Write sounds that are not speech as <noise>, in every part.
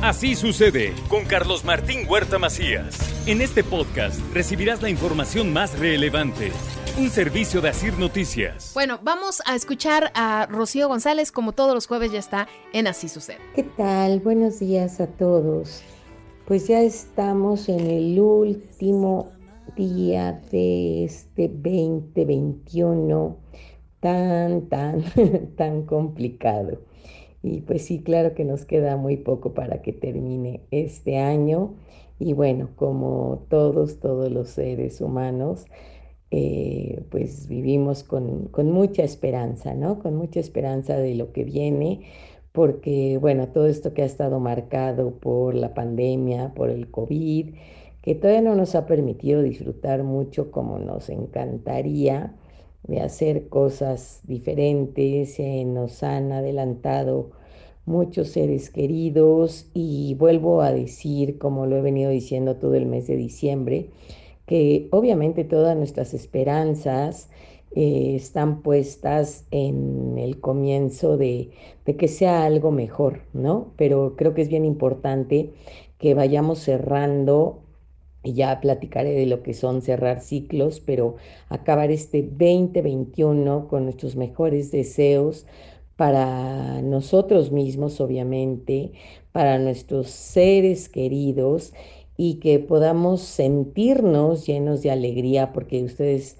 Así sucede con Carlos Martín Huerta Macías. En este podcast recibirás la información más relevante. Un servicio de Asir Noticias. Bueno, vamos a escuchar a Rocío González, como todos los jueves ya está en Así sucede. ¿Qué tal? Buenos días a todos. Pues ya estamos en el último día de este 2021 tan, tan, <laughs> tan complicado. Y pues sí, claro que nos queda muy poco para que termine este año. Y bueno, como todos, todos los seres humanos, eh, pues vivimos con, con, mucha esperanza, ¿no? Con mucha esperanza de lo que viene, porque bueno, todo esto que ha estado marcado por la pandemia, por el COVID, que todavía no nos ha permitido disfrutar mucho como nos encantaría de hacer cosas diferentes, se nos han adelantado muchos seres queridos y vuelvo a decir, como lo he venido diciendo todo el mes de diciembre, que obviamente todas nuestras esperanzas eh, están puestas en el comienzo de, de que sea algo mejor, ¿no? Pero creo que es bien importante que vayamos cerrando ya platicaré de lo que son cerrar ciclos, pero acabar este 2021 con nuestros mejores deseos para nosotros mismos, obviamente, para nuestros seres queridos y que podamos sentirnos llenos de alegría porque ustedes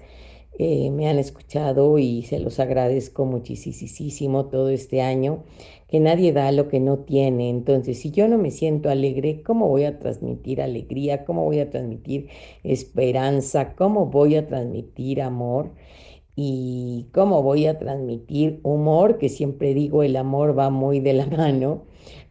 eh, me han escuchado y se los agradezco muchísimo todo este año, que nadie da lo que no tiene. Entonces, si yo no me siento alegre, ¿cómo voy a transmitir alegría? ¿Cómo voy a transmitir esperanza? ¿Cómo voy a transmitir amor? ¿Y cómo voy a transmitir humor? Que siempre digo, el amor va muy de la <laughs> mano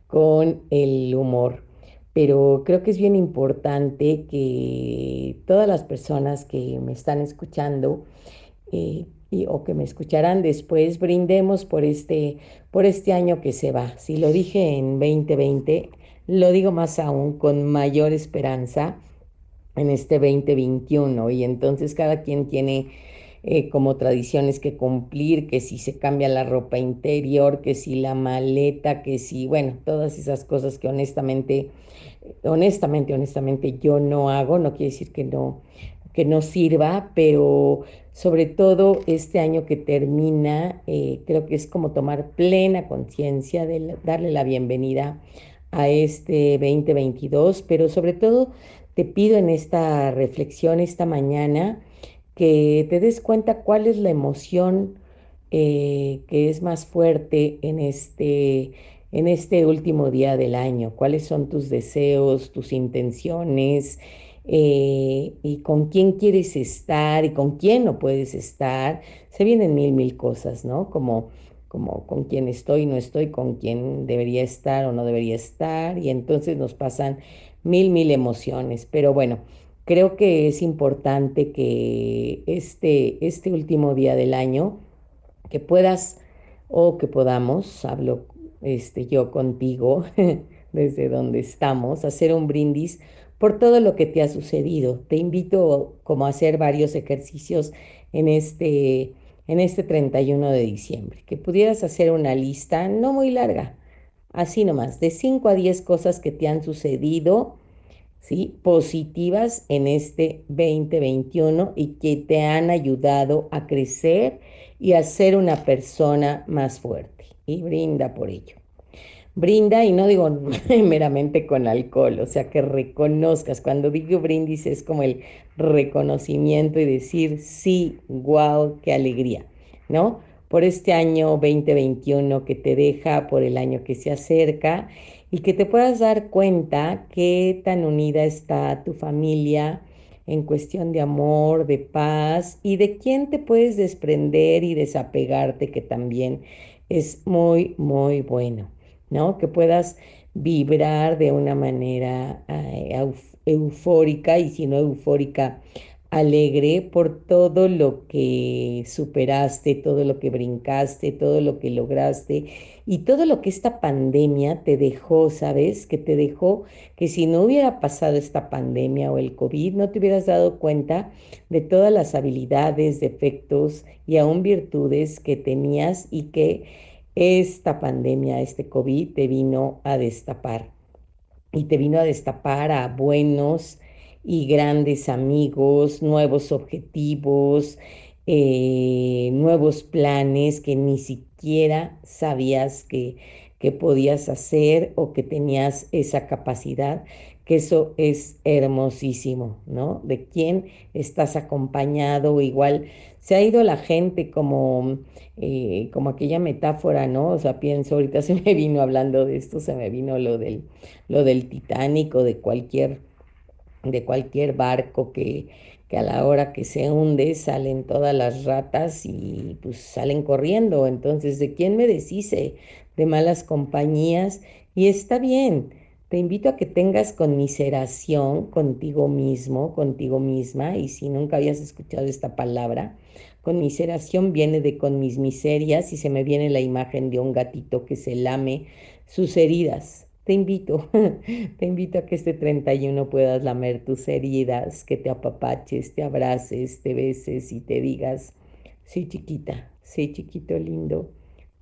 con el humor pero creo que es bien importante que todas las personas que me están escuchando eh, y, o que me escucharán después brindemos por este, por este año que se va. Si lo dije en 2020, lo digo más aún con mayor esperanza en este 2021 y entonces cada quien tiene eh, como tradiciones que cumplir, que si se cambia la ropa interior, que si la maleta, que si, bueno, todas esas cosas que honestamente, honestamente, honestamente yo no hago, no quiere decir que no, que no sirva, pero sobre todo este año que termina, eh, creo que es como tomar plena conciencia de darle la bienvenida a este 2022, pero sobre todo te pido en esta reflexión esta mañana, que te des cuenta cuál es la emoción eh, que es más fuerte en este, en este último día del año, cuáles son tus deseos, tus intenciones eh, y con quién quieres estar y con quién no puedes estar. Se vienen mil, mil cosas, ¿no? Como, como con quién estoy, no estoy, con quién debería estar o no debería estar y entonces nos pasan mil, mil emociones. Pero bueno, Creo que es importante que este, este último día del año, que puedas o que podamos, hablo este, yo contigo <laughs> desde donde estamos, hacer un brindis por todo lo que te ha sucedido. Te invito como a hacer varios ejercicios en este, en este 31 de diciembre, que pudieras hacer una lista no muy larga, así nomás, de 5 a 10 cosas que te han sucedido ¿sí? positivas en este 2021 y que te han ayudado a crecer y a ser una persona más fuerte. Y brinda por ello. Brinda, y no digo <laughs> meramente con alcohol, o sea, que reconozcas. Cuando digo brindis es como el reconocimiento y decir, sí, wow, qué alegría, ¿no? Por este año 2021 que te deja, por el año que se acerca y que te puedas dar cuenta qué tan unida está tu familia en cuestión de amor, de paz y de quién te puedes desprender y desapegarte, que también es muy, muy bueno, ¿no? Que puedas vibrar de una manera eh, eufórica y si no eufórica, alegre por todo lo que superaste, todo lo que brincaste, todo lo que lograste y todo lo que esta pandemia te dejó, ¿sabes? Que te dejó que si no hubiera pasado esta pandemia o el COVID, no te hubieras dado cuenta de todas las habilidades, defectos y aún virtudes que tenías y que esta pandemia, este COVID te vino a destapar. y te vino a destapar a buenos y grandes amigos, nuevos objetivos, eh, nuevos planes que ni siquiera sabías que, que podías hacer o que tenías esa capacidad, que eso es hermosísimo, ¿no? De quién estás acompañado, igual se ha ido la gente como, eh, como aquella metáfora, ¿no? O sea, pienso, ahorita se me vino hablando de esto, se me vino lo del, lo del Titanic o de cualquier, de cualquier barco que, que a la hora que se hunde salen todas las ratas y pues salen corriendo. Entonces, ¿de quién me deshice? De malas compañías. Y está bien, te invito a que tengas conmiseración contigo mismo, contigo misma, y si nunca habías escuchado esta palabra, conmiseración viene de con mis miserias y se me viene la imagen de un gatito que se lame sus heridas te invito, <laughs> te invito a que este 31 puedas lamer tus heridas, que te apapaches, te abraces, te beses y te digas, sí chiquita, sí chiquito lindo,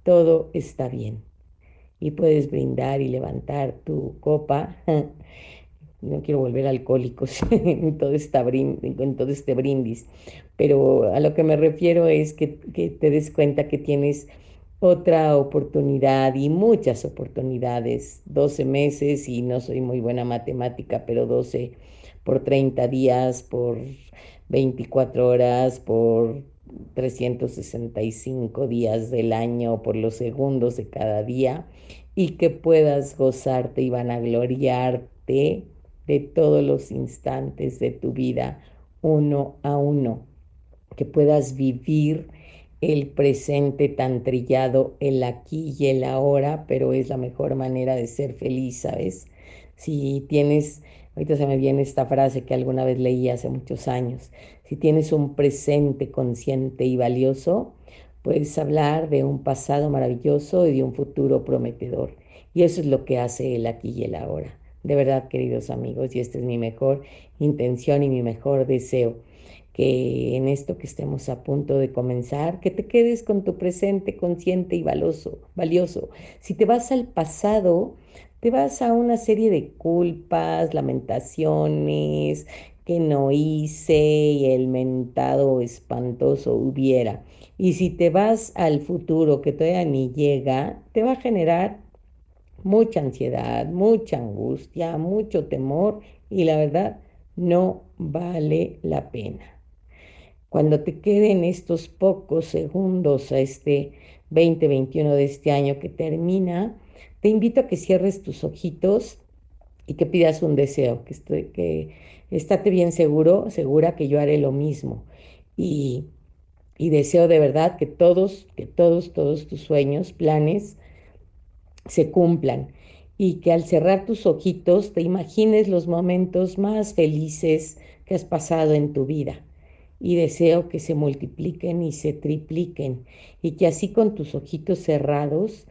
todo está bien. Y puedes brindar y levantar tu copa. <laughs> No quiero volver alcohólicos <laughs> en todo, en todo este brindis, pero a lo que me refiero es que, que te des cuenta que tienes otra oportunidad y muchas oportunidades, 12 meses y no soy muy buena matemática, pero 12 por 30 días, por 24 horas, por 365 días del año, por los segundos de cada día y que puedas gozarte y vanagloriarte de todos los instantes de tu vida uno a uno, que puedas vivir el presente tan trillado, el aquí y el ahora, pero es la mejor manera de ser feliz, ¿sabes? Si tienes, ahorita se me viene esta frase que alguna vez leí hace muchos años, si tienes un presente consciente y valioso, puedes hablar de un pasado maravilloso y de un futuro prometedor. Y eso es lo que hace el aquí y el ahora. De verdad, queridos amigos, y esta es mi mejor intención y mi mejor deseo que en esto que estemos a punto de comenzar, que te quedes con tu presente consciente y valioso, valioso. Si te vas al pasado, te vas a una serie de culpas, lamentaciones, que no hice y el mentado espantoso hubiera. Y si te vas al futuro que todavía ni llega, te va a generar mucha ansiedad, mucha angustia, mucho temor y la verdad no vale la pena. Cuando te queden estos pocos segundos a este 2021 de este año que termina, te invito a que cierres tus ojitos y que pidas un deseo, que, estoy, que estate bien seguro, segura que yo haré lo mismo. Y, y deseo de verdad que todos, que todos, todos tus sueños, planes se cumplan y que al cerrar tus ojitos te imagines los momentos más felices que has pasado en tu vida y deseo que se multipliquen y se tripliquen y que así con tus ojitos cerrados,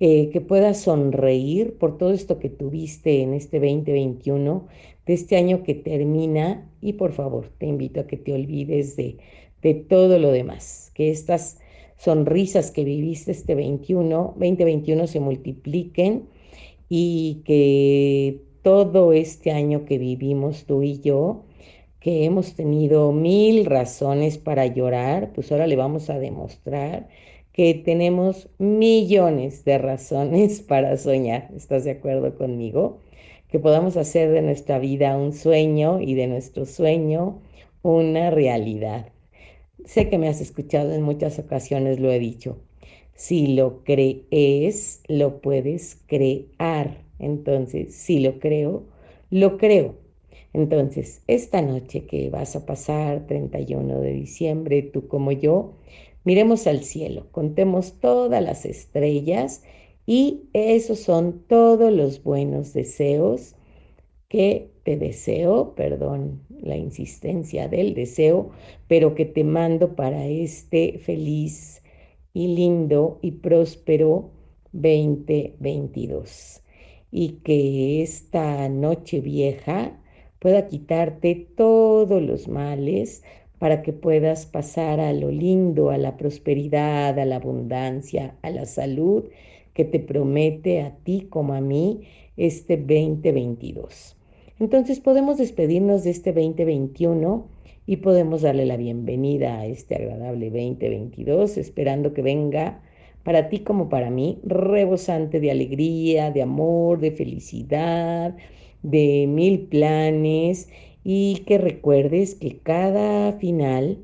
eh, que puedas sonreír por todo esto que tuviste en este 2021, de este año que termina y por favor te invito a que te olvides de, de todo lo demás, que estas sonrisas que viviste este 21, 2021 se multipliquen y que todo este año que vivimos tú y yo, hemos tenido mil razones para llorar, pues ahora le vamos a demostrar que tenemos millones de razones <laughs> para soñar. ¿Estás de acuerdo conmigo? Que podamos hacer de nuestra vida un sueño y de nuestro sueño una realidad. Sé que me has escuchado en muchas ocasiones, lo he dicho. Si lo crees, lo puedes crear. Entonces, si lo creo, lo creo. Entonces, esta noche que vas a pasar, 31 de diciembre, tú como yo, miremos al cielo, contemos todas las estrellas y esos son todos los buenos deseos que te deseo, perdón la insistencia del deseo, pero que te mando para este feliz y lindo y próspero 2022. Y que esta noche vieja pueda quitarte todos los males para que puedas pasar a lo lindo, a la prosperidad, a la abundancia, a la salud que te promete a ti como a mí este 2022. Entonces podemos despedirnos de este 2021 y podemos darle la bienvenida a este agradable 2022, esperando que venga para ti como para mí, rebosante de alegría, de amor, de felicidad, de mil planes y que recuerdes que cada final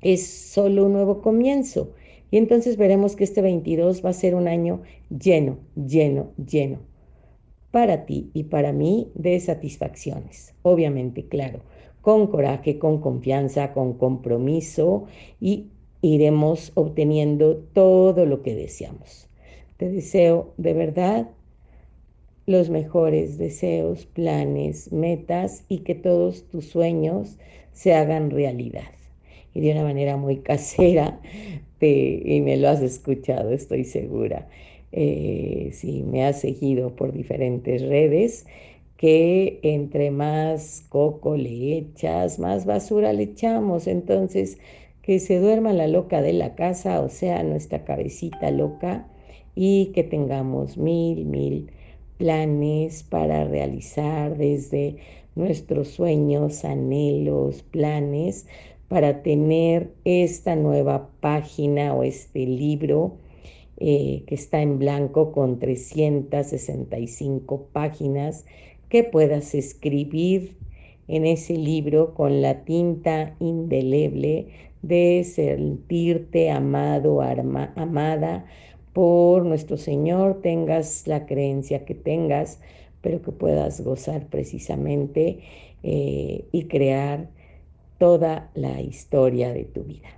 es solo un nuevo comienzo. Y entonces veremos que este 22 va a ser un año lleno, lleno, lleno para ti y para mí de satisfacciones. Obviamente, claro, con coraje, con confianza, con compromiso y iremos obteniendo todo lo que deseamos. Te deseo de verdad los mejores deseos, planes, metas y que todos tus sueños se hagan realidad. Y de una manera muy casera, y me lo has escuchado, estoy segura. Eh, si me has seguido por diferentes redes, que entre más coco le echas, más basura le echamos. Entonces, que se duerma la loca de la casa, o sea, nuestra cabecita loca, y que tengamos mil, mil planes para realizar desde nuestros sueños, anhelos, planes, para tener esta nueva página o este libro eh, que está en blanco con 365 páginas que puedas escribir en ese libro con la tinta indeleble de sentirte amado, amada por nuestro Señor, tengas la creencia que tengas, pero que puedas gozar precisamente eh, y crear toda la historia de tu vida.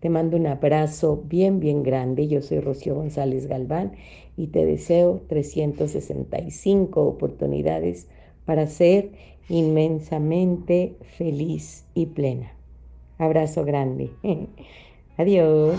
Te mando un abrazo bien, bien grande. Yo soy Rocío González Galván y te deseo 365 oportunidades para ser inmensamente feliz y plena. Abrazo grande. <laughs> Adiós.